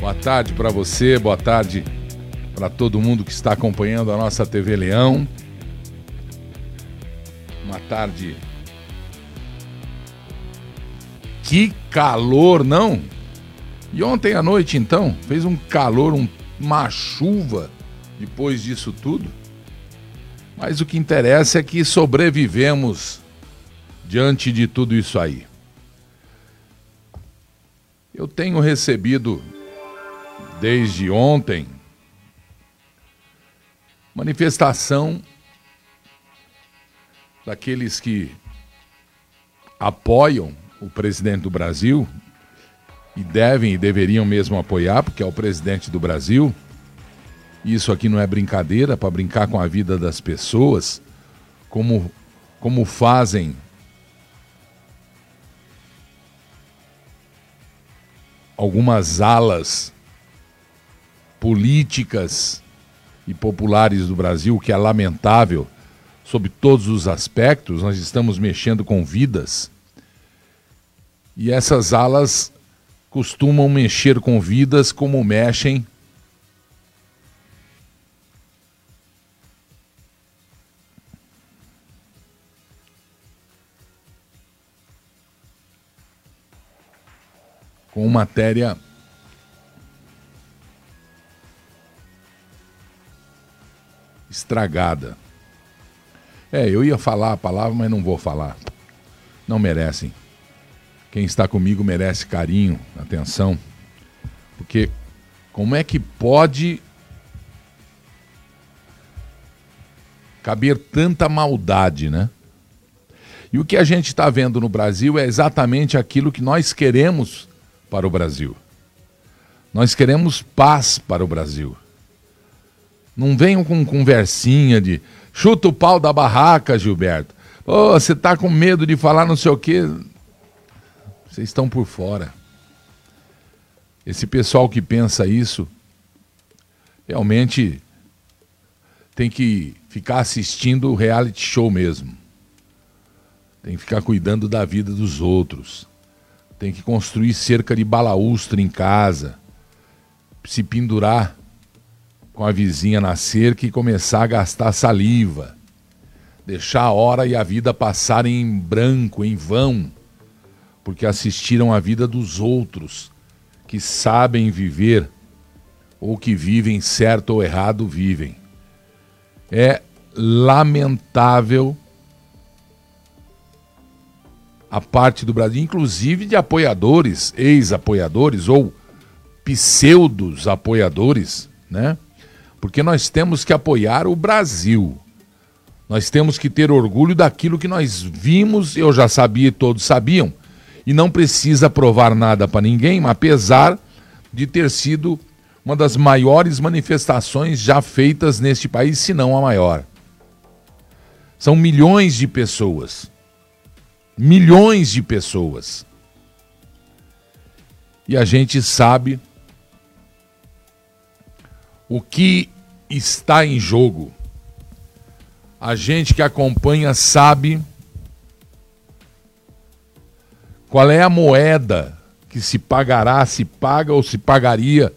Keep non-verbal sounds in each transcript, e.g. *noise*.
Boa tarde para você, boa tarde para todo mundo que está acompanhando a nossa TV Leão. Uma tarde. Que calor, não? E ontem à noite, então, fez um calor, um, uma chuva depois disso tudo. Mas o que interessa é que sobrevivemos diante de tudo isso aí. Eu tenho recebido desde ontem manifestação daqueles que apoiam o presidente do Brasil e devem e deveriam mesmo apoiar, porque é o presidente do Brasil. Isso aqui não é brincadeira para brincar com a vida das pessoas, como como fazem algumas alas políticas e populares do Brasil, que é lamentável sob todos os aspectos, nós estamos mexendo com vidas. E essas alas costumam mexer com vidas como mexem com matéria estragada. É, eu ia falar a palavra, mas não vou falar. Não merecem. Quem está comigo merece carinho, atenção. Porque como é que pode caber tanta maldade, né? E o que a gente está vendo no Brasil é exatamente aquilo que nós queremos para o Brasil. Nós queremos paz para o Brasil. Não venham com conversinha de chuta o pau da barraca, Gilberto. Oh, você está com medo de falar não sei o quê. Vocês estão por fora. Esse pessoal que pensa isso realmente tem que ficar assistindo o reality show mesmo. Tem que ficar cuidando da vida dos outros tem que construir cerca de balaústre em casa, se pendurar com a vizinha na cerca e começar a gastar saliva, deixar a hora e a vida passarem em branco, em vão, porque assistiram a vida dos outros que sabem viver ou que vivem certo ou errado vivem. É lamentável a parte do Brasil, inclusive de apoiadores, ex-apoiadores ou pseudos apoiadores, né? Porque nós temos que apoiar o Brasil. Nós temos que ter orgulho daquilo que nós vimos, eu já sabia e todos sabiam, e não precisa provar nada para ninguém, apesar de ter sido uma das maiores manifestações já feitas neste país, se não a maior. São milhões de pessoas milhões de pessoas. E a gente sabe o que está em jogo. A gente que acompanha sabe qual é a moeda que se pagará, se paga ou se pagaria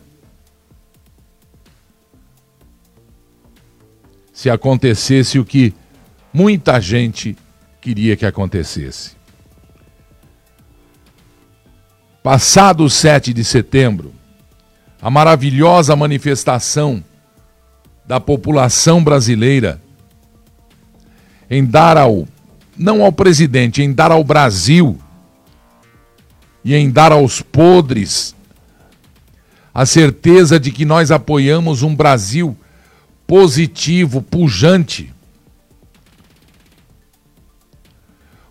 se acontecesse o que muita gente queria que acontecesse. Passado o 7 de setembro, a maravilhosa manifestação da população brasileira em dar ao, não ao presidente, em dar ao Brasil e em dar aos podres a certeza de que nós apoiamos um Brasil positivo, pujante,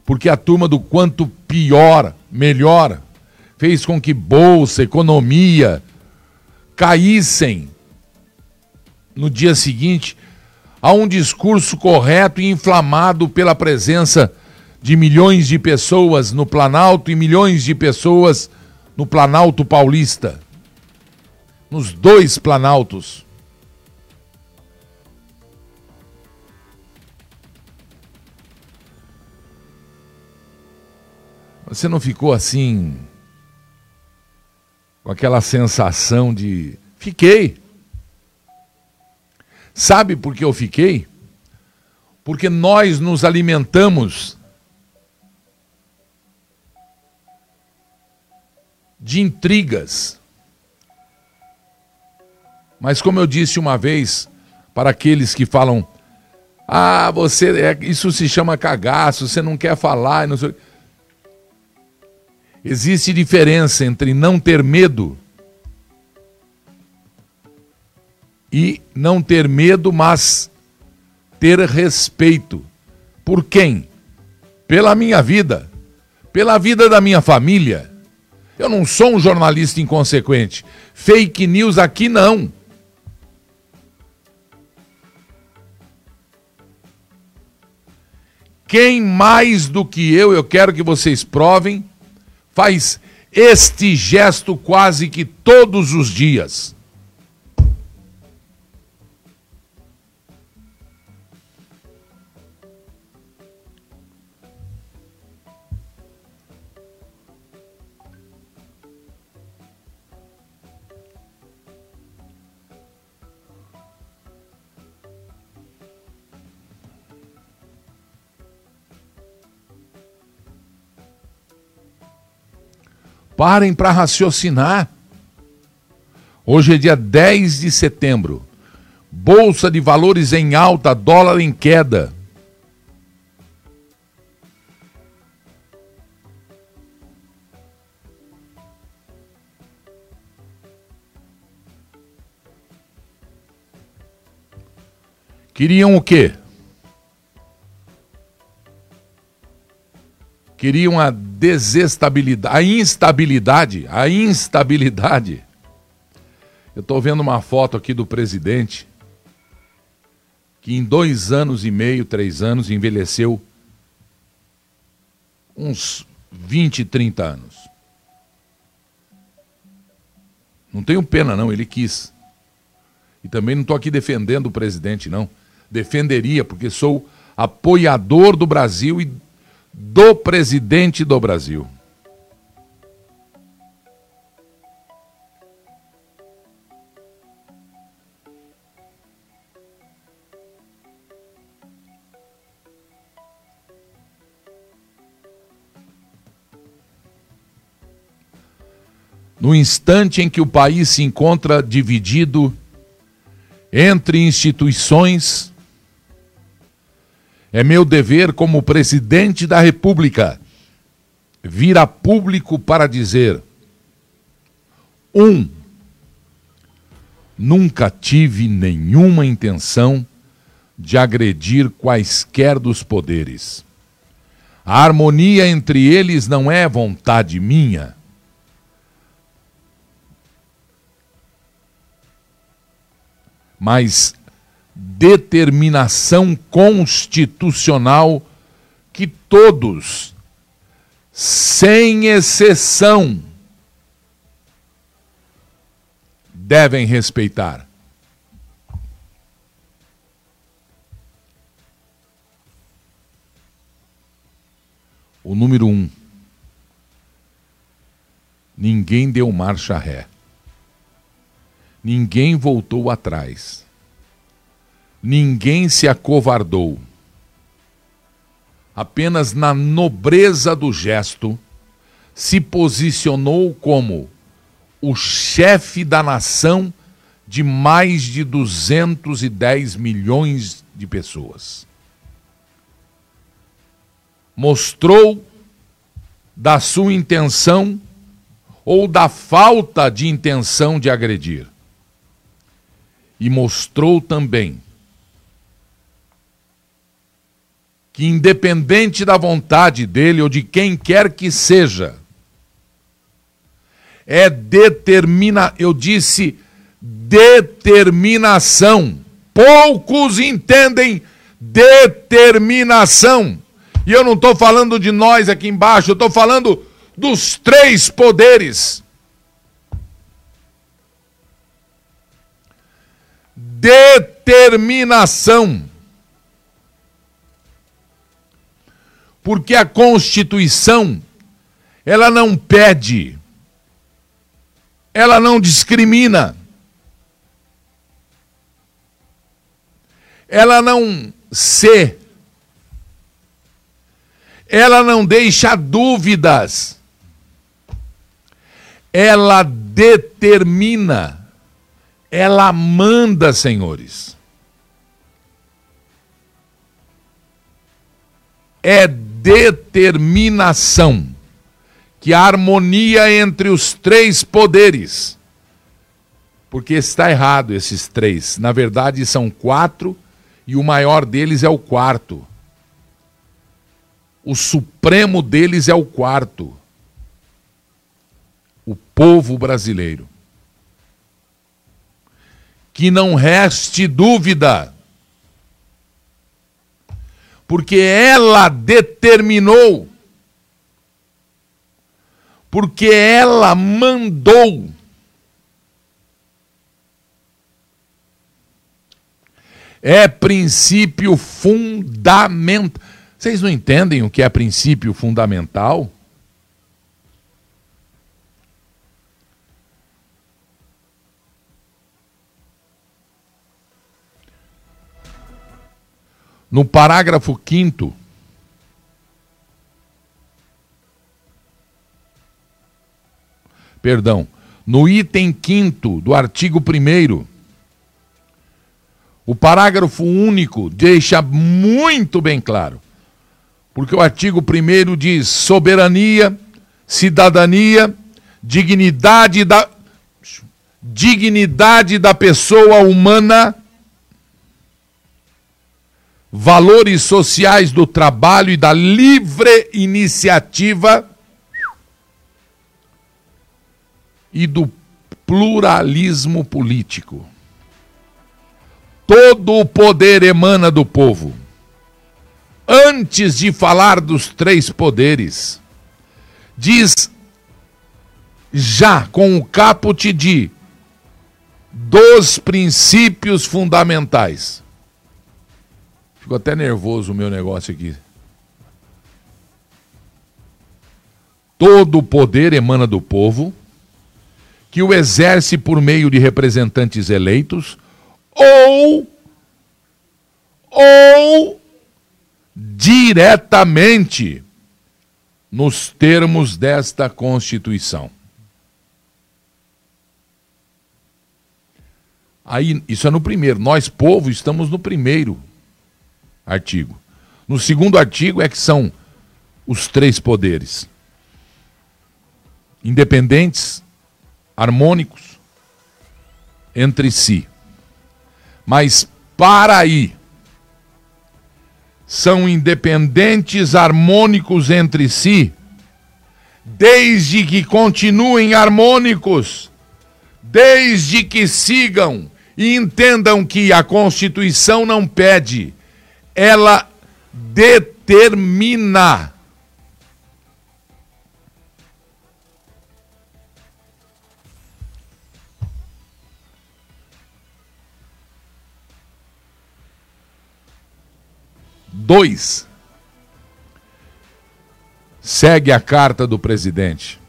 porque a turma do quanto pior, melhor, fez com que bolsa, economia caíssem no dia seguinte a um discurso correto e inflamado pela presença de milhões de pessoas no Planalto e milhões de pessoas no Planalto Paulista. Nos dois Planaltos. Você não ficou assim com aquela sensação de fiquei. Sabe por que eu fiquei? Porque nós nos alimentamos de intrigas. Mas como eu disse uma vez para aqueles que falam: "Ah, você é, isso se chama cagaço, você não quer falar", não sei... Existe diferença entre não ter medo e não ter medo, mas ter respeito. Por quem? Pela minha vida, pela vida da minha família. Eu não sou um jornalista inconsequente. Fake news aqui não. Quem mais do que eu, eu quero que vocês provem, faz este gesto quase que todos os dias. Parem para raciocinar. Hoje é dia 10 de setembro. Bolsa de valores em alta, dólar em queda. Queriam o quê? Queriam a desestabilidade, a instabilidade, a instabilidade. Eu estou vendo uma foto aqui do presidente que em dois anos e meio, três anos, envelheceu uns 20, 30 anos. Não tenho pena, não, ele quis. E também não estou aqui defendendo o presidente, não. Defenderia, porque sou apoiador do Brasil e do presidente do Brasil. No instante em que o país se encontra dividido entre instituições é meu dever como presidente da República vir a público para dizer: um, nunca tive nenhuma intenção de agredir quaisquer dos poderes. A harmonia entre eles não é vontade minha. Mas determinação constitucional que todos, sem exceção, devem respeitar. O número um. Ninguém deu marcha ré. Ninguém voltou atrás. Ninguém se acovardou. Apenas na nobreza do gesto se posicionou como o chefe da nação de mais de 210 milhões de pessoas. Mostrou da sua intenção ou da falta de intenção de agredir. E mostrou também que, independente da vontade dele ou de quem quer que seja, é determina, eu disse determinação. Poucos entendem determinação. E eu não estou falando de nós aqui embaixo, eu estou falando dos três poderes. Determinação. Porque a Constituição ela não pede ela não discrimina, ela não se, ela não deixa dúvidas, ela determina, ela manda, senhores. É determinação que a harmonia entre os três poderes. Porque está errado esses três. Na verdade, são quatro e o maior deles é o quarto. O supremo deles é o quarto. O povo brasileiro. Que não reste dúvida. Porque ela determinou porque ela mandou. É princípio fundamental. Vocês não entendem o que é princípio fundamental? No parágrafo 5 perdão, no item 5 do artigo 1 o parágrafo único deixa muito bem claro. Porque o artigo 1 diz soberania, cidadania, dignidade da dignidade da pessoa humana, valores sociais do trabalho e da livre iniciativa e do pluralismo político. Todo o poder emana do povo. Antes de falar dos três poderes, diz já com o caput de dos princípios fundamentais. Ficou até nervoso o meu negócio aqui. Todo o poder emana do povo que o exerce por meio de representantes eleitos ou ou diretamente nos termos desta Constituição. Aí, isso é no primeiro. Nós, povo, estamos no primeiro artigo. No segundo artigo é que são os três poderes: independentes, harmônicos entre si. Mas para aí são independentes, harmônicos entre si, desde que continuem harmônicos, desde que sigam e entendam que a Constituição não pede, ela determina Dois, segue a carta do presidente.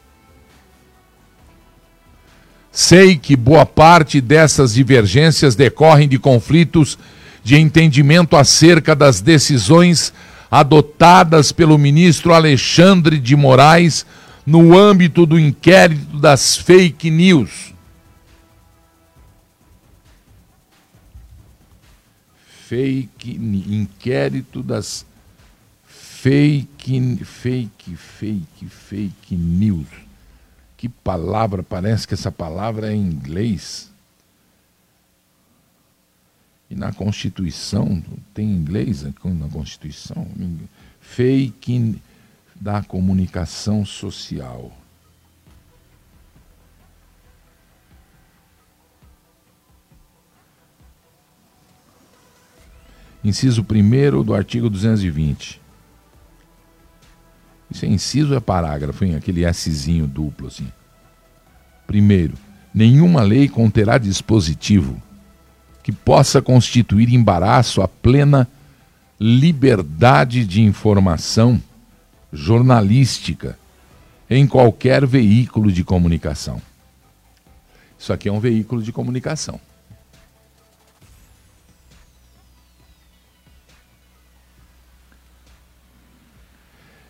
Sei que boa parte dessas divergências decorrem de conflitos de entendimento acerca das decisões adotadas pelo ministro Alexandre de Moraes no âmbito do inquérito das fake news. fake, inquérito das fake, fake, fake, fake news. Que palavra, parece que essa palavra é em inglês. E na Constituição, tem inglês na Constituição? Fake da comunicação social. Inciso 1 do artigo 220. Isso é inciso é parágrafo, hein? Aquele Szinho duplo assim. Primeiro, nenhuma lei conterá dispositivo que possa constituir embaraço à plena liberdade de informação jornalística em qualquer veículo de comunicação. Isso aqui é um veículo de comunicação.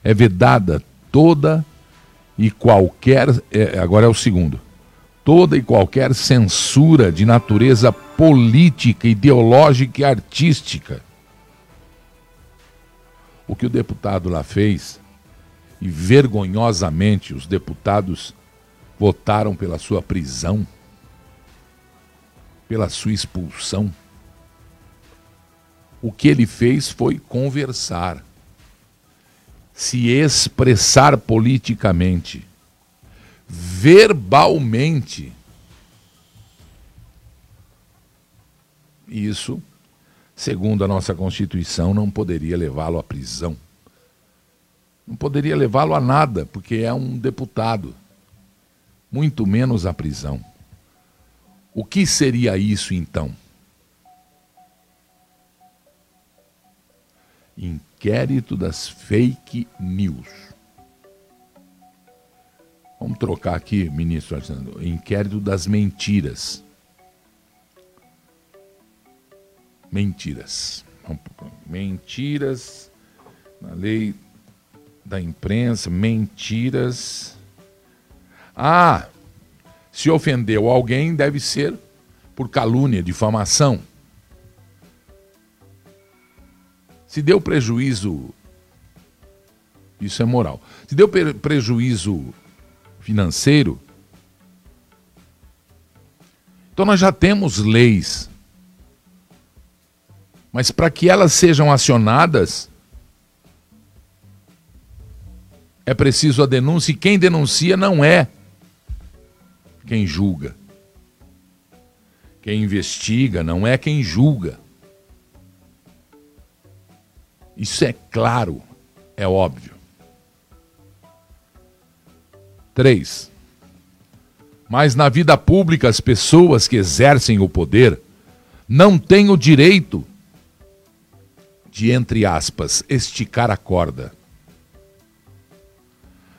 É vedada toda e qualquer. É, agora é o segundo. Toda e qualquer censura de natureza política, ideológica e artística. O que o deputado lá fez, e vergonhosamente os deputados votaram pela sua prisão, pela sua expulsão. O que ele fez foi conversar se expressar politicamente, verbalmente. Isso, segundo a nossa Constituição, não poderia levá-lo à prisão. Não poderia levá-lo a nada, porque é um deputado, muito menos à prisão. O que seria isso então? inquérito das fake news. Vamos trocar aqui, ministro Alexandre, inquérito das mentiras. Mentiras. Mentiras na lei da imprensa, mentiras. Ah, se ofendeu alguém, deve ser por calúnia, difamação. Se deu prejuízo, isso é moral. Se deu prejuízo financeiro, então nós já temos leis. Mas para que elas sejam acionadas, é preciso a denúncia e quem denuncia não é quem julga. Quem investiga não é quem julga. Isso é claro, é óbvio. Três. Mas na vida pública, as pessoas que exercem o poder não têm o direito de, entre aspas, esticar a corda,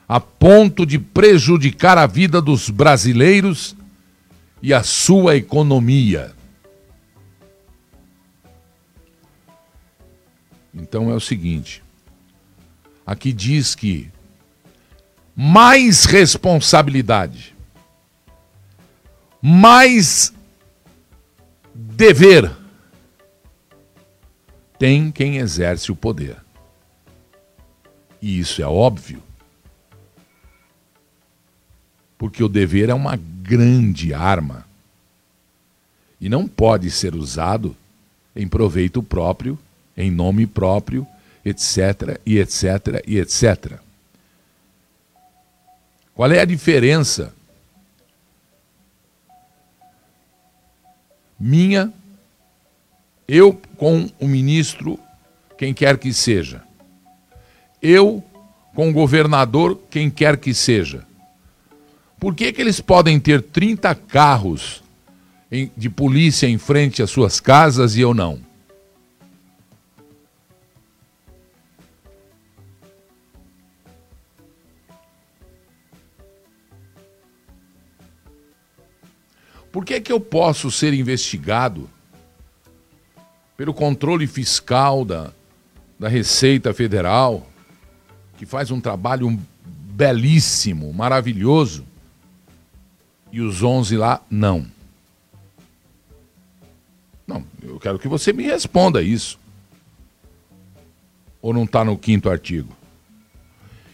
a ponto de prejudicar a vida dos brasileiros e a sua economia. Então é o seguinte: aqui diz que mais responsabilidade, mais dever tem quem exerce o poder. E isso é óbvio. Porque o dever é uma grande arma e não pode ser usado em proveito próprio em nome próprio, etc, e etc, e etc. Qual é a diferença minha, eu com o ministro, quem quer que seja, eu com o governador, quem quer que seja? Por que, que eles podem ter 30 carros de polícia em frente às suas casas e eu não? Por que, que eu posso ser investigado pelo controle fiscal da, da Receita Federal, que faz um trabalho belíssimo, maravilhoso, e os 11 lá não? Não, eu quero que você me responda isso. Ou não está no quinto artigo?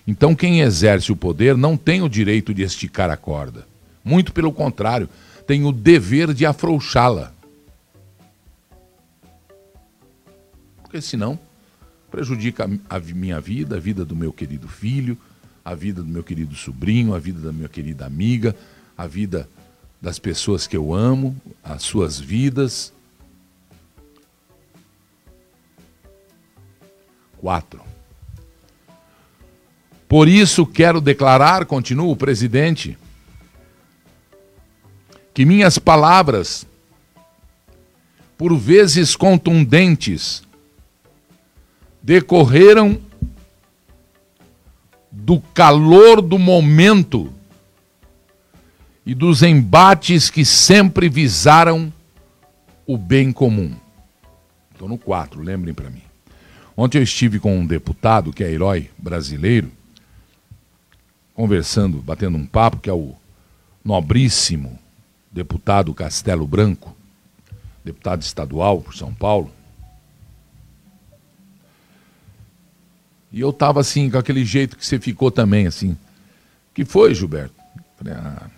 Então, quem exerce o poder não tem o direito de esticar a corda. Muito pelo contrário, tem o dever de afrouxá-la. Porque senão prejudica a minha vida, a vida do meu querido filho, a vida do meu querido sobrinho, a vida da minha querida amiga, a vida das pessoas que eu amo, as suas vidas. Quatro. Por isso quero declarar, continua o presidente, que minhas palavras, por vezes contundentes, decorreram do calor do momento e dos embates que sempre visaram o bem comum. Estou no 4, lembrem para mim. Ontem eu estive com um deputado que é herói brasileiro, conversando, batendo um papo, que é o nobríssimo deputado Castelo Branco, deputado estadual por São Paulo. E eu estava assim, com aquele jeito que você ficou também, assim. que foi, Gilberto? Falei, ah,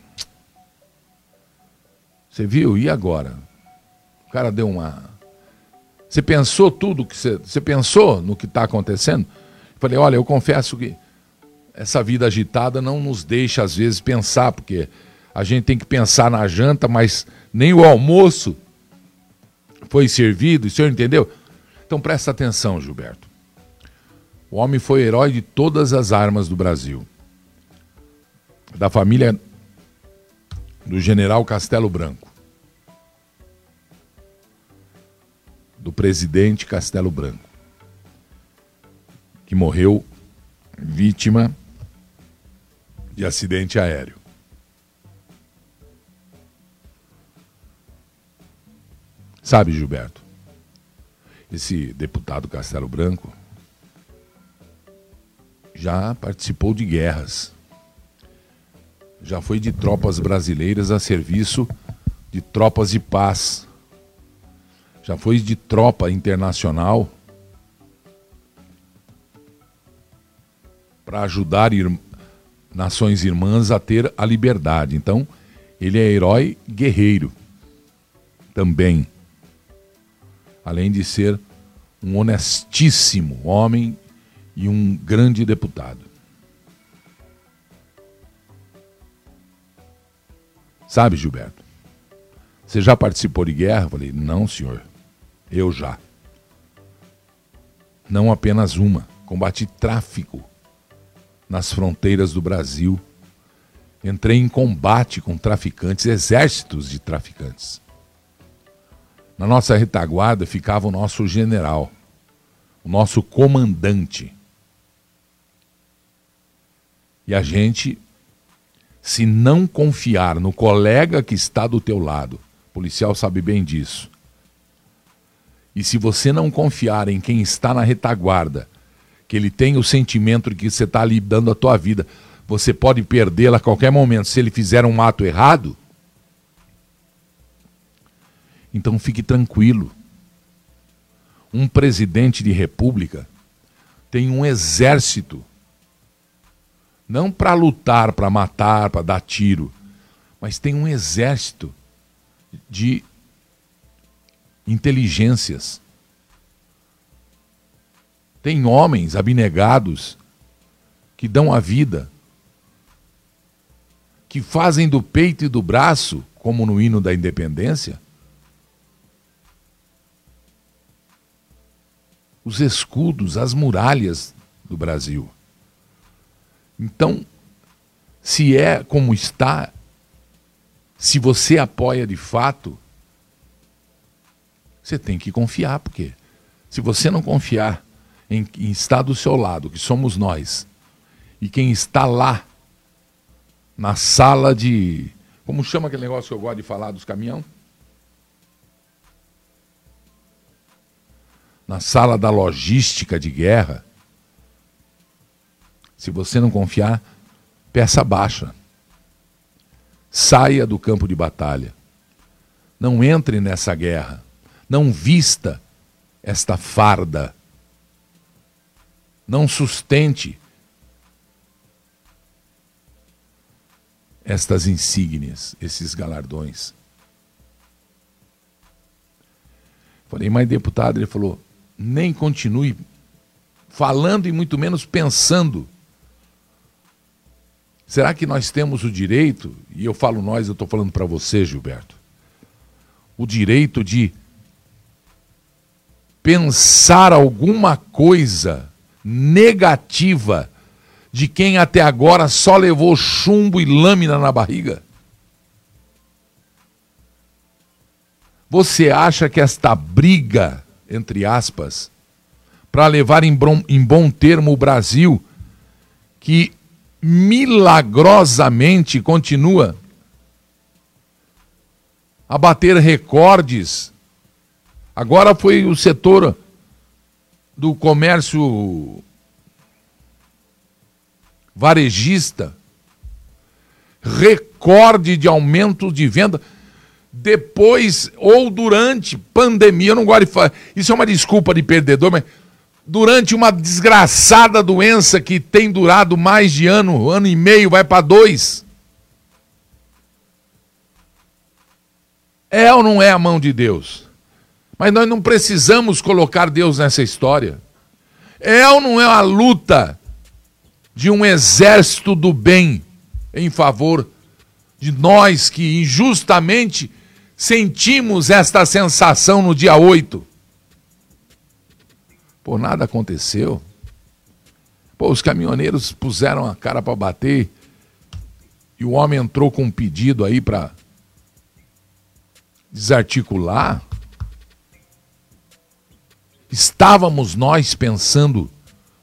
você viu? E agora? O cara deu uma. Você pensou tudo que você. Você pensou no que está acontecendo? Falei, olha, eu confesso que essa vida agitada não nos deixa, às vezes, pensar, porque a gente tem que pensar na janta, mas nem o almoço foi servido, o senhor entendeu? Então presta atenção, Gilberto. O homem foi herói de todas as armas do Brasil. Da família do general Castelo Branco. Do presidente Castelo Branco. Que morreu vítima de acidente aéreo. Sabe, Gilberto, esse deputado Castelo Branco já participou de guerras. Já foi de tropas brasileiras a serviço de tropas de paz. Já foi de tropa internacional para ajudar ir... nações irmãs a ter a liberdade. Então, ele é herói guerreiro também. Além de ser um honestíssimo homem e um grande deputado. Sabe, Gilberto? Você já participou de guerra? Eu falei, não, senhor. Eu já. Não apenas uma. Combati tráfico nas fronteiras do Brasil. Entrei em combate com traficantes, exércitos de traficantes. Na nossa retaguarda ficava o nosso general, o nosso comandante. E a gente, se não confiar no colega que está do teu lado, o policial sabe bem disso. E se você não confiar em quem está na retaguarda, que ele tem o sentimento de que você está ali dando a tua vida, você pode perdê-la a qualquer momento se ele fizer um ato errado. Então fique tranquilo. Um presidente de república tem um exército não para lutar, para matar, para dar tiro, mas tem um exército de inteligências. Tem homens abnegados que dão a vida, que fazem do peito e do braço, como no hino da independência, os escudos, as muralhas do Brasil. Então, se é como está, se você apoia de fato, você tem que confiar, porque se você não confiar em quem está do seu lado, que somos nós, e quem está lá, na sala de. Como chama aquele negócio que eu gosto de falar dos caminhão? Na sala da logística de guerra, se você não confiar, peça baixa. Saia do campo de batalha. Não entre nessa guerra. Não vista esta farda. Não sustente estas insígnias, esses galardões. Falei, mas deputado, ele falou, nem continue falando e muito menos pensando Será que nós temos o direito, e eu falo nós, eu estou falando para você, Gilberto, o direito de pensar alguma coisa negativa de quem até agora só levou chumbo e lâmina na barriga? Você acha que esta briga, entre aspas, para levar em bom, termo o Brasil, que milagrosamente continua a bater recordes. Agora foi o setor do comércio varejista recorde de aumento de venda depois ou durante pandemia, eu não gosto de falar, isso é uma desculpa de perdedor, mas durante uma desgraçada doença que tem durado mais de ano, ano e meio, vai para dois. É ou não é a mão de Deus? Mas nós não precisamos colocar Deus nessa história. É ou não é a luta de um exército do bem em favor de nós que injustamente sentimos esta sensação no dia 8. Pô, nada aconteceu. Pô, os caminhoneiros puseram a cara para bater e o homem entrou com um pedido aí para desarticular. Estávamos nós pensando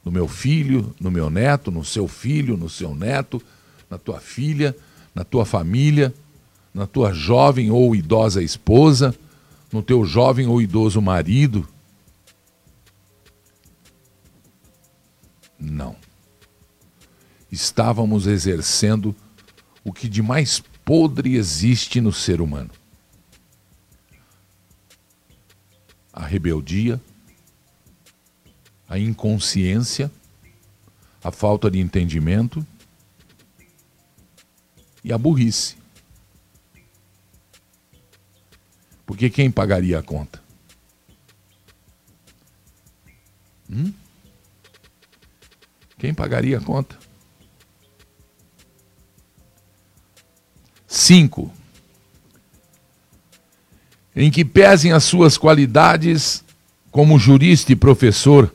no meu filho, no meu neto, no seu filho, no seu neto, na tua filha, na tua família na tua jovem ou idosa esposa, no teu jovem ou idoso marido? Não. Estávamos exercendo o que de mais podre existe no ser humano: a rebeldia, a inconsciência, a falta de entendimento e a burrice. Porque quem pagaria a conta? Hum? Quem pagaria a conta? Cinco. Em que pesem as suas qualidades como jurista e professor,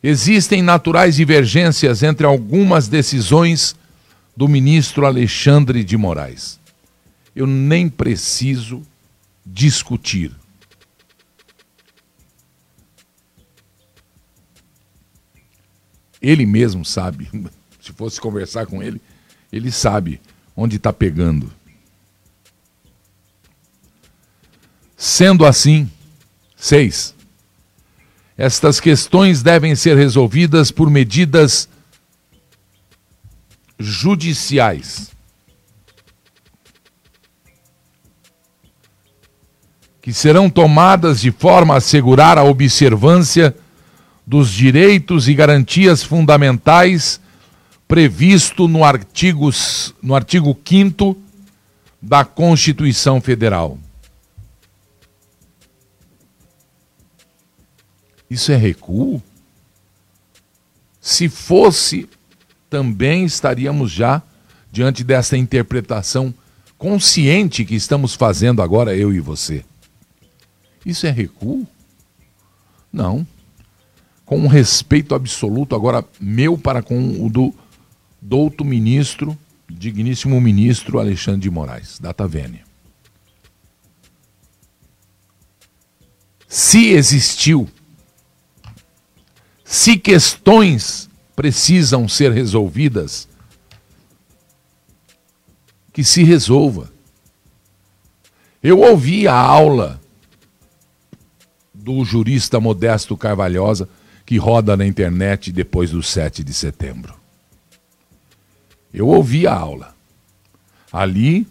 existem naturais divergências entre algumas decisões do ministro Alexandre de Moraes. Eu nem preciso discutir. Ele mesmo sabe, *laughs* se fosse conversar com ele, ele sabe onde está pegando. Sendo assim, seis, estas questões devem ser resolvidas por medidas judiciais. que serão tomadas de forma a assegurar a observância dos direitos e garantias fundamentais previsto no artigo, no artigo 5 da Constituição Federal. Isso é recuo? Se fosse, também estaríamos já diante dessa interpretação consciente que estamos fazendo agora, eu e você. Isso é recuo? Não. Com um respeito absoluto, agora meu para com o do douto ministro, digníssimo ministro Alexandre de Moraes, data vênia. Se existiu, se questões precisam ser resolvidas, que se resolva. Eu ouvi a aula do jurista Modesto Carvalhosa, que roda na internet depois do 7 de setembro. Eu ouvi a aula. Ali,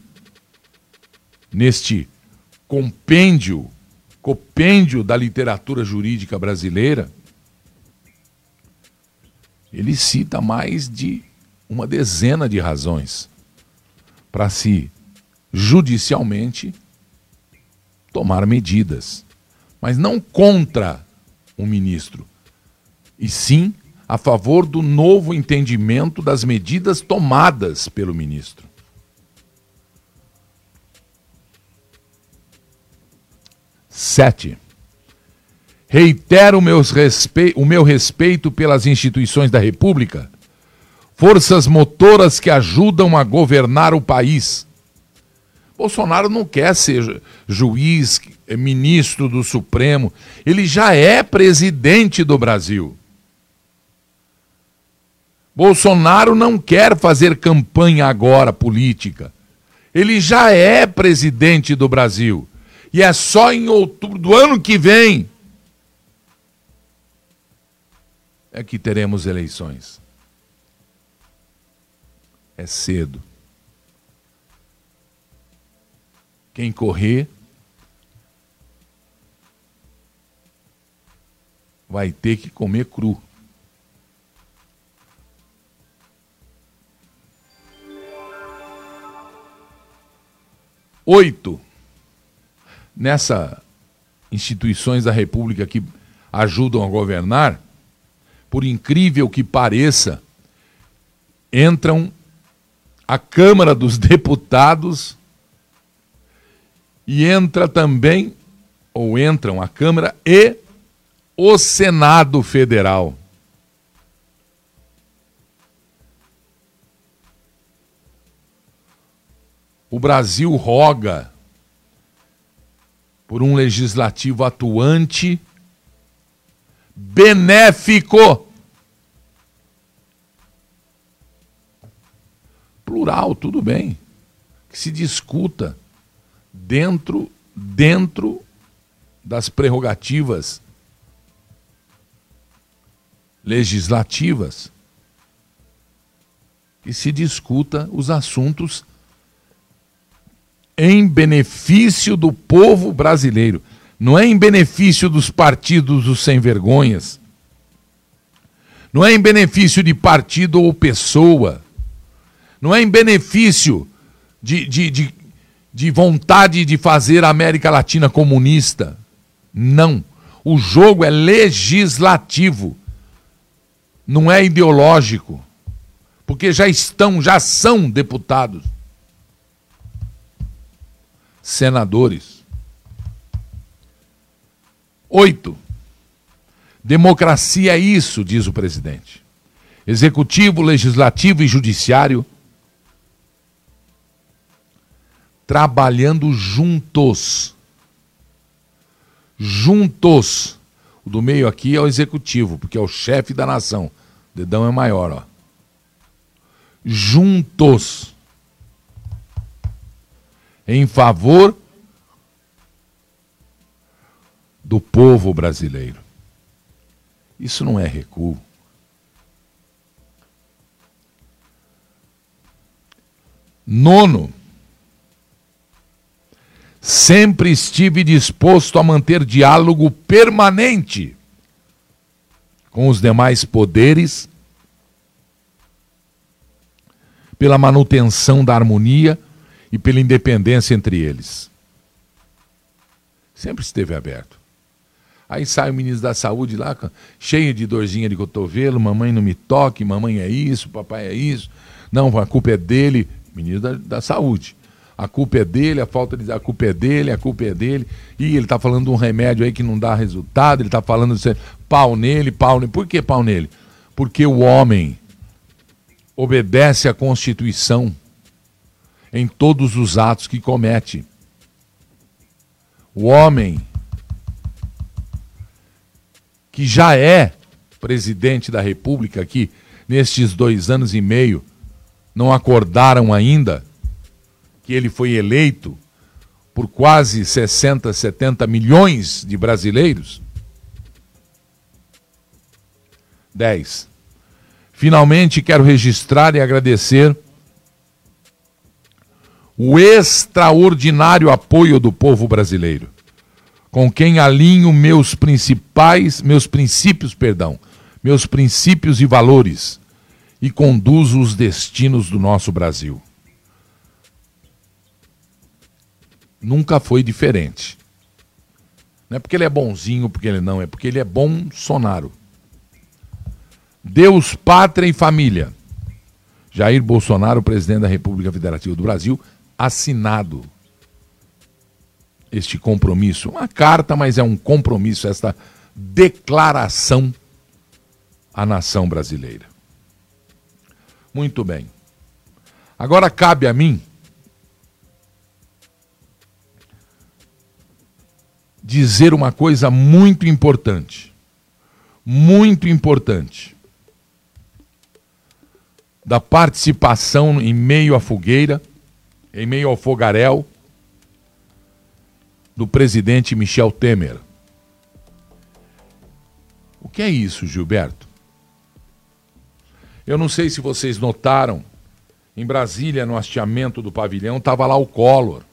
neste compêndio, compêndio da literatura jurídica brasileira, ele cita mais de uma dezena de razões para se judicialmente tomar medidas mas não contra o ministro, e sim a favor do novo entendimento das medidas tomadas pelo ministro. Sete. Reitero o meu respeito pelas instituições da República, forças motoras que ajudam a governar o país Bolsonaro não quer ser juiz, é ministro do Supremo. Ele já é presidente do Brasil. Bolsonaro não quer fazer campanha agora política. Ele já é presidente do Brasil. E é só em outubro do ano que vem é que teremos eleições. É cedo. Quem correr vai ter que comer cru. Oito. Nessa instituições da República que ajudam a governar, por incrível que pareça, entram a Câmara dos Deputados e entra também, ou entram a Câmara e o Senado Federal. O Brasil roga por um legislativo atuante, benéfico. Plural, tudo bem. Que se discuta dentro dentro das prerrogativas legislativas que se discuta os assuntos em benefício do povo brasileiro, não é em benefício dos partidos dos sem vergonhas, não é em benefício de partido ou pessoa, não é em benefício de, de, de, de vontade de fazer a América Latina comunista. Não. O jogo é legislativo, não é ideológico, porque já estão, já são deputados senadores. Oito. Democracia é isso, diz o presidente. Executivo, legislativo e judiciário trabalhando juntos. Juntos. O do meio aqui é o executivo, porque é o chefe da nação. O dedão é maior, ó. Juntos em favor do povo brasileiro. Isso não é recuo. Nono, sempre estive disposto a manter diálogo permanente com os demais poderes pela manutenção da harmonia e pela independência entre eles. Sempre esteve aberto. Aí sai o ministro da Saúde lá, cheio de dorzinha de cotovelo, mamãe não me toque, mamãe é isso, papai é isso. Não, a culpa é dele, ministro da, da Saúde. A culpa é dele, a falta de. A culpa é dele, a culpa é dele. E ele está falando de um remédio aí que não dá resultado, ele está falando de pau nele, pau nele. Por que pau nele? Porque o homem obedece à Constituição em todos os atos que comete. O homem que já é presidente da República, que nestes dois anos e meio não acordaram ainda que ele foi eleito por quase 60, 70 milhões de brasileiros? 10. Finalmente quero registrar e agradecer o extraordinário apoio do povo brasileiro, com quem alinho meus principais, meus princípios, perdão, meus princípios e valores e conduzo os destinos do nosso Brasil. Nunca foi diferente. Não é porque ele é bonzinho, porque ele não, é porque ele é bom sonaro. Deus, pátria e família. Jair Bolsonaro, presidente da República Federativa do Brasil, assinado este compromisso. Uma carta, mas é um compromisso, esta declaração à nação brasileira. Muito bem. Agora cabe a mim dizer uma coisa muito importante. Muito importante. Da participação em meio à fogueira em meio ao fogaréu do presidente Michel Temer. O que é isso, Gilberto? Eu não sei se vocês notaram, em Brasília, no hasteamento do pavilhão, estava lá o Collor.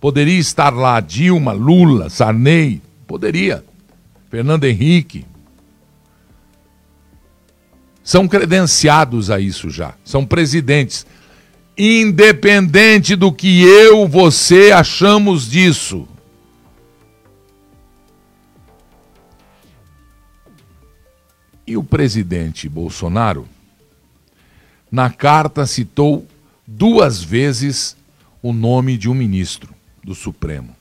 Poderia estar lá Dilma, Lula, Sarney, poderia. Fernando Henrique. São credenciados a isso já. São presidentes. Independente do que eu, você achamos disso. E o presidente Bolsonaro, na carta, citou duas vezes o nome de um ministro do Supremo.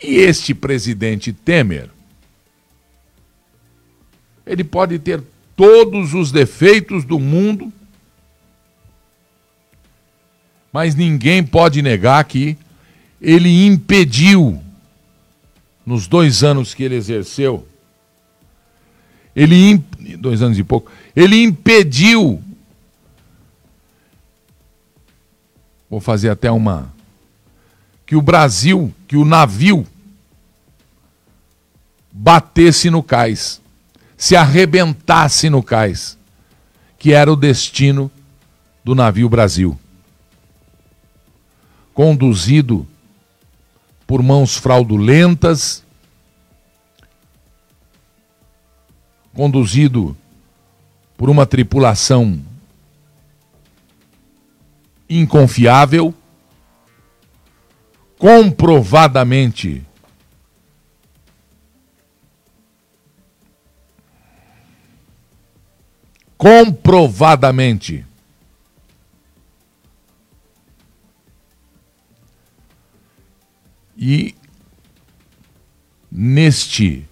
E este presidente Temer, ele pode ter todos os defeitos do mundo, mas ninguém pode negar que ele impediu, nos dois anos que ele exerceu, ele dois anos e pouco, ele impediu Vou fazer até uma. Que o Brasil, que o navio batesse no cais, se arrebentasse no cais, que era o destino do navio Brasil. Conduzido por mãos fraudulentas, conduzido por uma tripulação inconfiável, comprovadamente comprovadamente e neste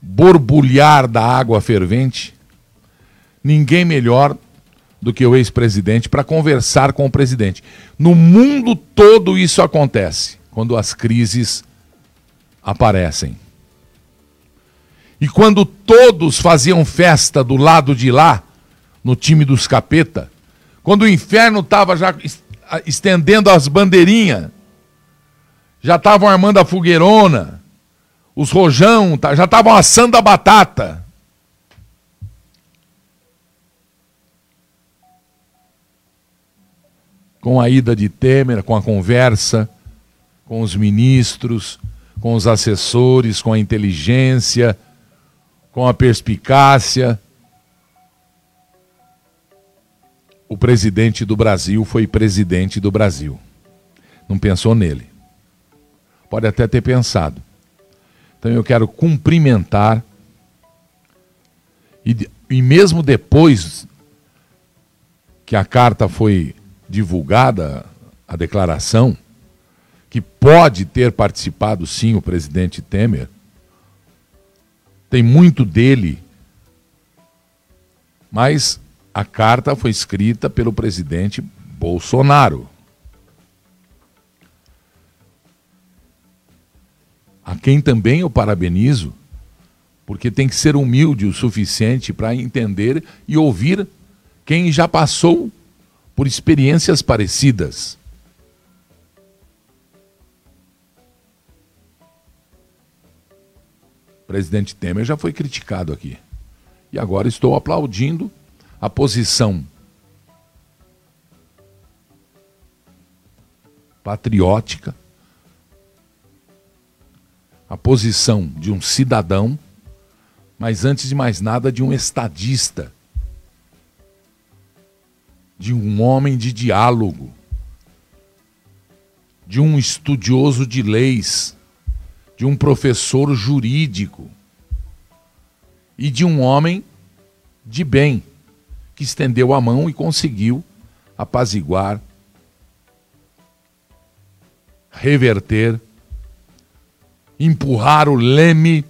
borbulhar da água fervente ninguém melhor do que o ex-presidente para conversar com o presidente. No mundo todo isso acontece quando as crises aparecem. E quando todos faziam festa do lado de lá, no time dos capeta, quando o inferno estava já estendendo as bandeirinhas, já estavam armando a fogueirona, os rojão tá, já estavam assando a batata. com a ida de Temer, com a conversa com os ministros, com os assessores, com a inteligência, com a perspicácia. O presidente do Brasil foi presidente do Brasil. Não pensou nele. Pode até ter pensado. Então eu quero cumprimentar e, e mesmo depois que a carta foi divulgada a declaração que pode ter participado sim o presidente Temer. Tem muito dele. Mas a carta foi escrita pelo presidente Bolsonaro. A quem também eu parabenizo, porque tem que ser humilde o suficiente para entender e ouvir quem já passou por experiências parecidas. O presidente Temer já foi criticado aqui. E agora estou aplaudindo a posição patriótica, a posição de um cidadão, mas antes de mais nada de um estadista de um homem de diálogo, de um estudioso de leis, de um professor jurídico e de um homem de bem que estendeu a mão e conseguiu apaziguar, reverter, empurrar o leme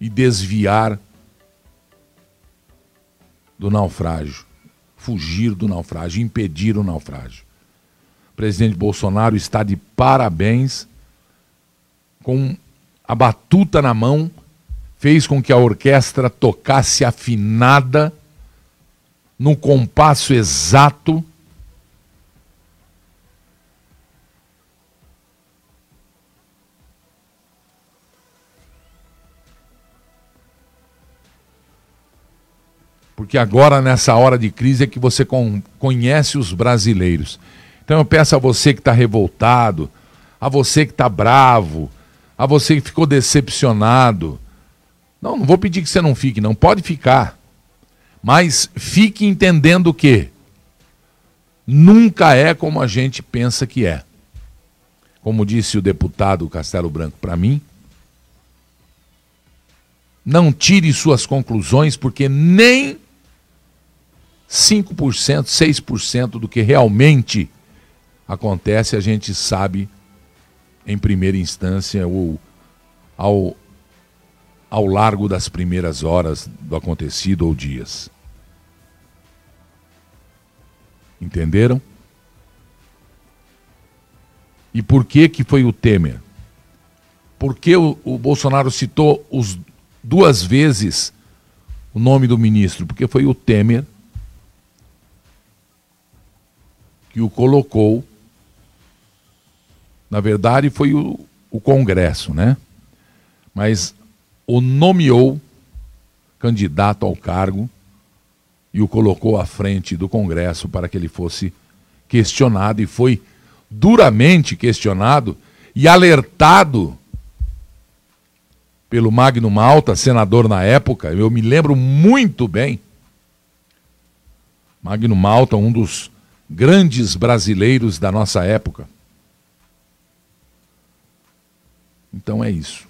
e desviar do naufrágio, fugir do naufrágio, impedir o naufrágio. O presidente Bolsonaro está de parabéns, com a batuta na mão, fez com que a orquestra tocasse afinada, no compasso exato. Porque agora, nessa hora de crise, é que você conhece os brasileiros. Então eu peço a você que está revoltado, a você que está bravo, a você que ficou decepcionado. Não, não vou pedir que você não fique, não. Pode ficar. Mas fique entendendo que nunca é como a gente pensa que é. Como disse o deputado Castelo Branco para mim, não tire suas conclusões, porque nem 5%, 6% do que realmente acontece, a gente sabe em primeira instância ou ao, ao largo das primeiras horas do acontecido ou dias. Entenderam? E por que que foi o Temer? Porque o, o Bolsonaro citou os, duas vezes o nome do ministro? Porque foi o Temer que o colocou na verdade, foi o, o Congresso, né? Mas o nomeou candidato ao cargo e o colocou à frente do Congresso para que ele fosse questionado e foi duramente questionado e alertado pelo Magno Malta, senador na época, eu me lembro muito bem. Magno Malta, um dos grandes brasileiros da nossa época. Então é isso.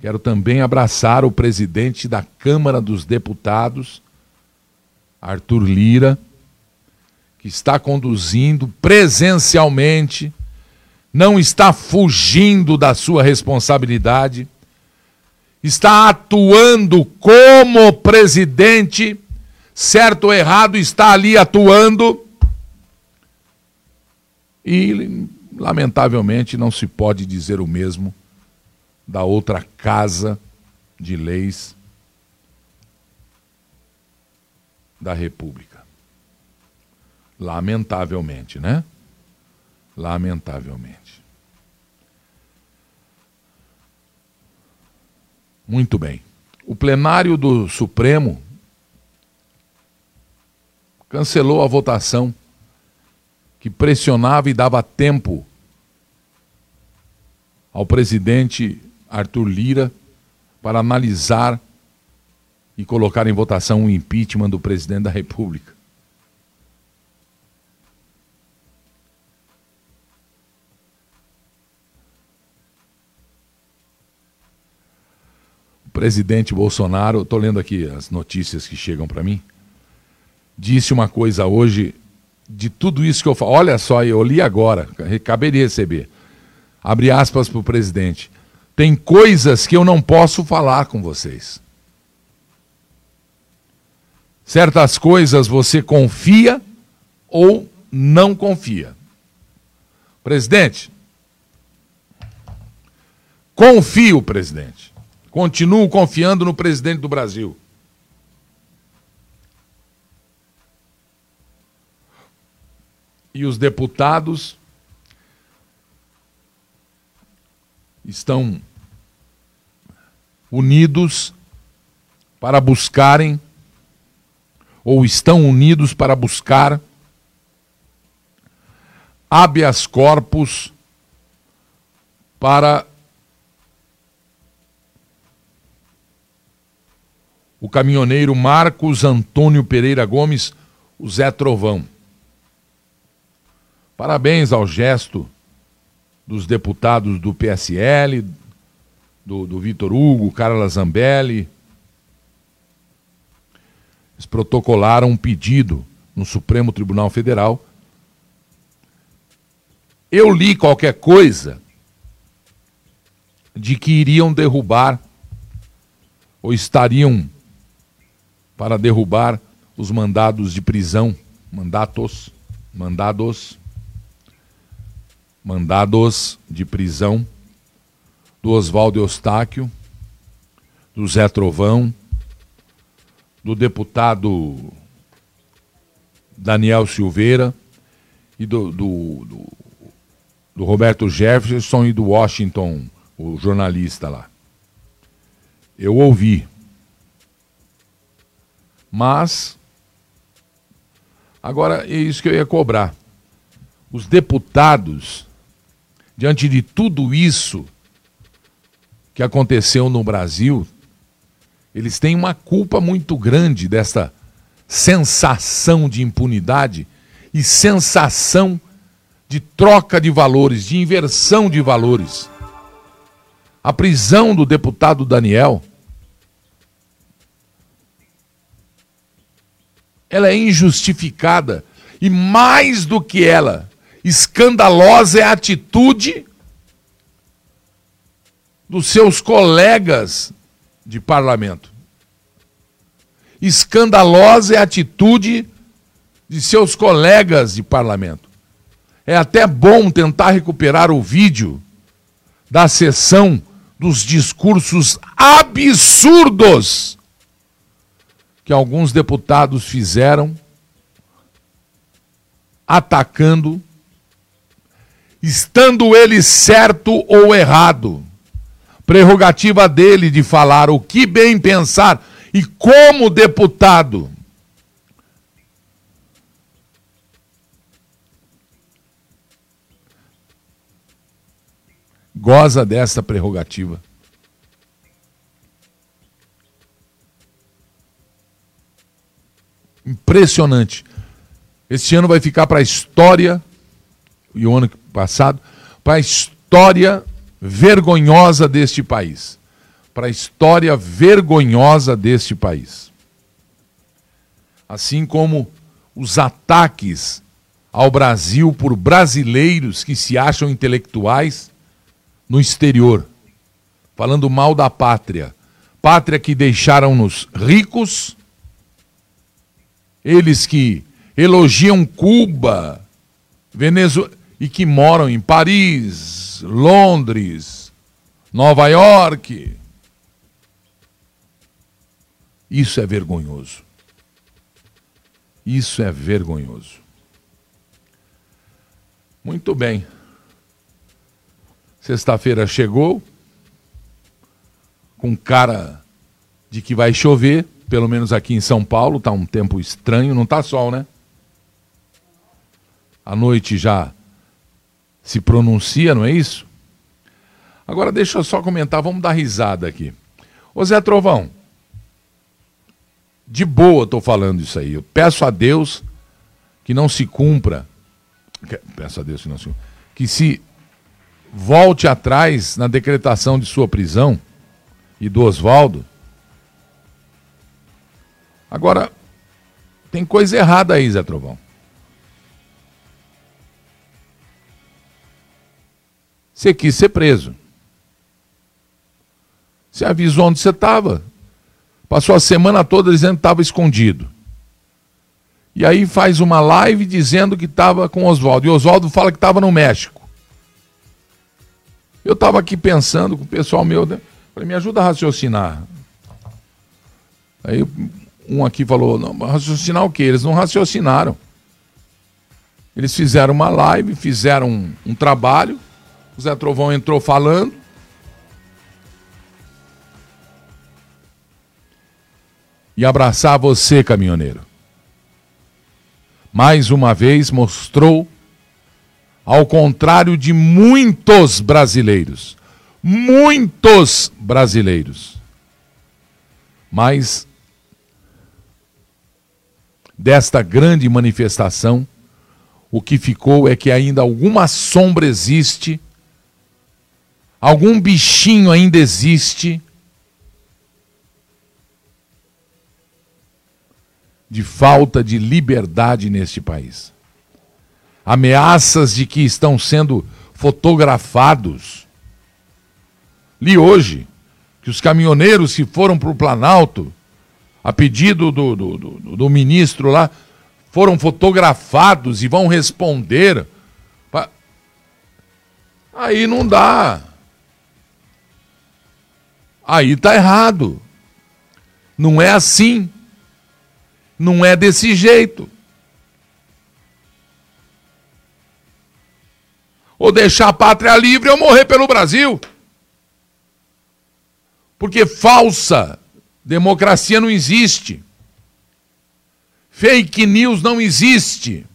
Quero também abraçar o presidente da Câmara dos Deputados, Arthur Lira, que está conduzindo presencialmente, não está fugindo da sua responsabilidade, está atuando como presidente, certo ou errado, está ali atuando e, lamentavelmente, não se pode dizer o mesmo da outra casa de leis da República. Lamentavelmente, né? Lamentavelmente. Muito bem. O plenário do Supremo cancelou a votação que pressionava e dava tempo ao presidente Arthur Lira para analisar e colocar em votação o impeachment do presidente da República. O presidente Bolsonaro, estou lendo aqui as notícias que chegam para mim, disse uma coisa hoje de tudo isso que eu falo. Olha só, eu li agora, acabei de receber. Abre aspas para o presidente. Tem coisas que eu não posso falar com vocês. Certas coisas você confia ou não confia. Presidente, confio, presidente. Continuo confiando no presidente do Brasil. e os deputados estão unidos para buscarem, ou estão unidos para buscar, habeas corpus para o caminhoneiro Marcos Antônio Pereira Gomes, o Zé Trovão. Parabéns ao gesto dos deputados do PSL, do, do Vitor Hugo, Carla Zambelli. Eles protocolaram um pedido no Supremo Tribunal Federal. Eu li qualquer coisa de que iriam derrubar ou estariam para derrubar os mandados de prisão, mandatos, mandados mandados de prisão do Oswaldo Eustáquio, do Zé Trovão, do deputado Daniel Silveira e do, do, do, do Roberto Jefferson e do Washington, o jornalista lá. Eu ouvi. Mas, agora é isso que eu ia cobrar. Os deputados, diante de tudo isso que aconteceu no Brasil, eles têm uma culpa muito grande dessa sensação de impunidade e sensação de troca de valores, de inversão de valores. A prisão do deputado Daniel ela é injustificada e mais do que ela, escandalosa é a atitude dos seus colegas de parlamento. Escandalosa é a atitude de seus colegas de parlamento. É até bom tentar recuperar o vídeo da sessão dos discursos absurdos que alguns deputados fizeram atacando, estando ele certo ou errado. Prerrogativa dele de falar o que bem pensar e como deputado. Goza dessa prerrogativa. Impressionante. Este ano vai ficar para a história, e o ano passado, para a história vergonhosa deste país. Para a história vergonhosa deste país. Assim como os ataques ao Brasil por brasileiros que se acham intelectuais no exterior, falando mal da pátria. Pátria que deixaram-nos ricos eles que elogiam Cuba, Venezuela e que moram em Paris, Londres, Nova York. Isso é vergonhoso. Isso é vergonhoso. Muito bem. Sexta-feira chegou, com cara de que vai chover pelo menos aqui em São Paulo, está um tempo estranho, não está sol, né? A noite já se pronuncia, não é isso? Agora deixa eu só comentar, vamos dar risada aqui. Ô Zé Trovão, de boa estou falando isso aí. Eu peço a Deus que não se cumpra, peço a Deus que não se cumpra, que se volte atrás na decretação de sua prisão e do Oswaldo, Agora, tem coisa errada aí, Zé Trovão. Você quis ser preso. Você avisou onde você estava. Passou a semana toda dizendo que estava escondido. E aí faz uma live dizendo que estava com Oswaldo. E Oswaldo fala que estava no México. Eu estava aqui pensando com o pessoal meu. Né? Falei, me ajuda a raciocinar. Aí um aqui falou, não, raciocinar o quê? Eles não raciocinaram. Eles fizeram uma live, fizeram um, um trabalho, o Zé Trovão entrou falando. E abraçar você, caminhoneiro. Mais uma vez mostrou, ao contrário de muitos brasileiros, muitos brasileiros, mas desta grande manifestação, o que ficou é que ainda alguma sombra existe, algum bichinho ainda existe de falta de liberdade neste país. Ameaças de que estão sendo fotografados. Li hoje que os caminhoneiros que foram para o Planalto a pedido do, do, do, do ministro lá, foram fotografados e vão responder. Aí não dá. Aí está errado. Não é assim. Não é desse jeito. Ou deixar a pátria livre ou morrer pelo Brasil. Porque falsa democracia não existe. Fake news não existe.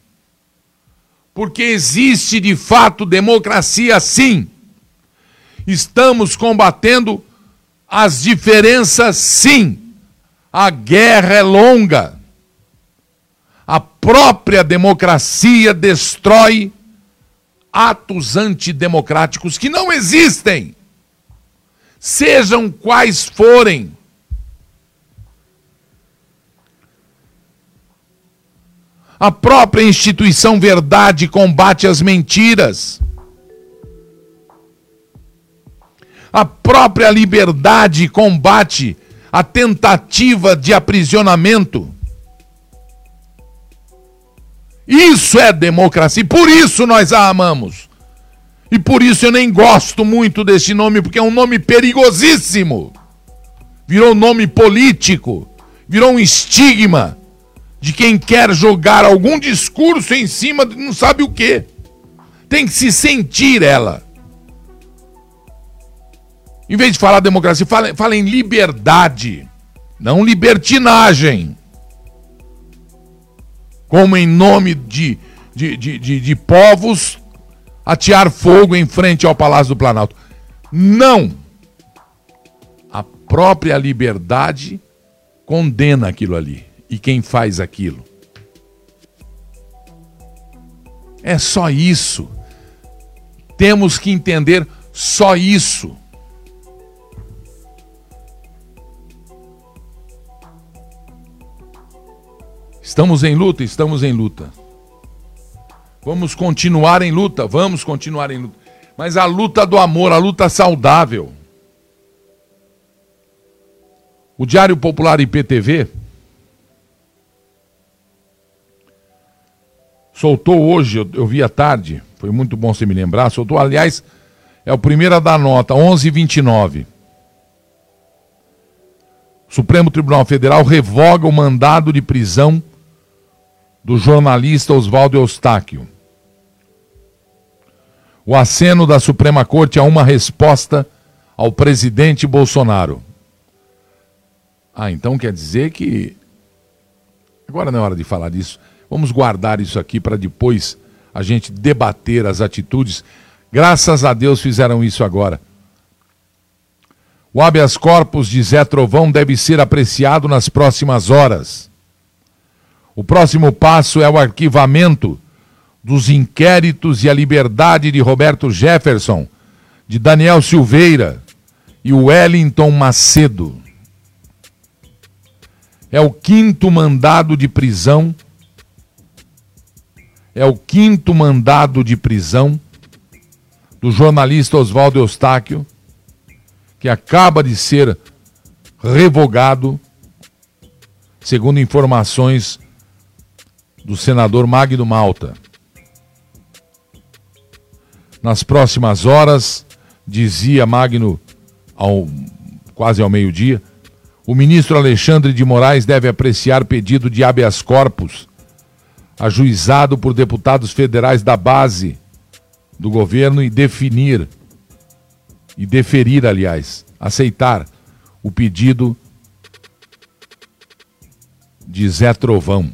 Porque existe de fato democracia sim. Estamos combatendo as diferenças sim. A guerra é longa. A própria democracia destrói atos antidemocráticos que não existem, sejam quais forem. A própria instituição verdade combate as mentiras. A própria liberdade combate a tentativa de aprisionamento. Isso é democracia. Por isso nós a amamos. E por isso eu nem gosto muito desse nome, porque é um nome perigosíssimo. Virou nome político. Virou um estigma de quem quer jogar algum discurso em cima de não sabe o que. Tem que se sentir ela. Em vez de falar democracia, fala, fala em liberdade, não libertinagem como em nome de, de, de, de, de povos atear fogo em frente ao Palácio do Planalto. Não! A própria liberdade condena aquilo ali. E quem faz aquilo? É só isso. Temos que entender só isso. Estamos em luta, estamos em luta. Vamos continuar em luta, vamos continuar em luta. Mas a luta do amor, a luta saudável. O Diário Popular IPTV soltou hoje, eu, eu vi à tarde, foi muito bom você me lembrar, soltou, aliás, é o primeiro a dar nota, 11:29. Supremo Tribunal Federal revoga o mandado de prisão do jornalista Oswaldo Eustáquio. O aceno da Suprema Corte a uma resposta ao presidente Bolsonaro. Ah, então quer dizer que. Agora não é hora de falar disso. Vamos guardar isso aqui para depois a gente debater as atitudes. Graças a Deus fizeram isso agora. O habeas corpus de Zé Trovão deve ser apreciado nas próximas horas. O próximo passo é o arquivamento dos inquéritos e a liberdade de Roberto Jefferson, de Daniel Silveira e Wellington Macedo. É o quinto mandado de prisão. É o quinto mandado de prisão do jornalista Oswaldo Eustáquio, que acaba de ser revogado, segundo informações do senador Magno Malta. Nas próximas horas, dizia Magno ao, quase ao meio-dia, o ministro Alexandre de Moraes deve apreciar pedido de habeas corpus ajuizado por deputados federais da base do governo e definir e deferir, aliás, aceitar o pedido de Zé Trovão.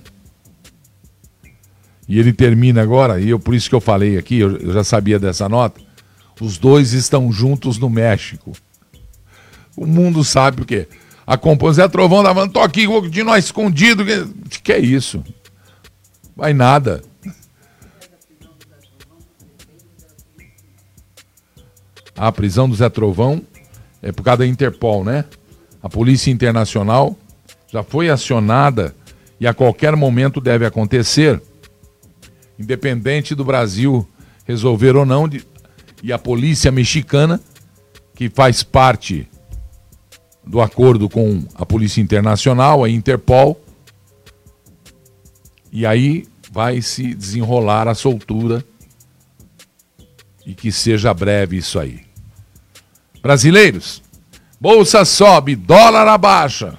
E ele termina agora, e eu, por isso que eu falei aqui, eu, eu já sabia dessa nota. Os dois estão juntos no México. O mundo sabe o quê? A composição Zé Trovão da falando, tô aqui, vou continuar escondido. Que, que é isso? Vai nada. A prisão do Zé Trovão é por causa da Interpol, né? A Polícia Internacional já foi acionada e a qualquer momento deve acontecer independente do Brasil resolver ou não, de, e a polícia mexicana, que faz parte do acordo com a Polícia Internacional, a Interpol, e aí vai se desenrolar a soltura e que seja breve isso aí. Brasileiros, Bolsa sobe, dólar abaixa.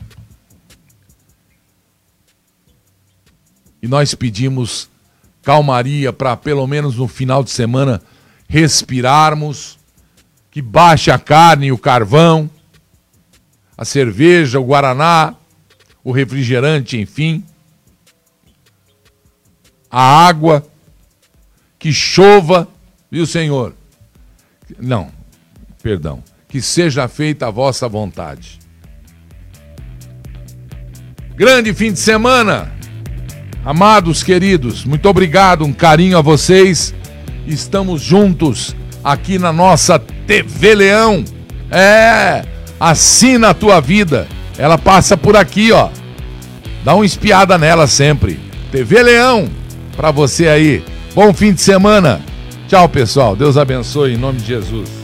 E nós pedimos calmaria para pelo menos no final de semana respirarmos, que baixe a carne e o carvão, a cerveja, o guaraná, o refrigerante, enfim, a água, que chova, viu, Senhor? Não, perdão, que seja feita a vossa vontade. Grande fim de semana! Amados queridos, muito obrigado, um carinho a vocês. Estamos juntos aqui na nossa TV Leão. É, assina a tua vida. Ela passa por aqui, ó. Dá uma espiada nela sempre. TV Leão, para você aí. Bom fim de semana. Tchau, pessoal. Deus abençoe em nome de Jesus.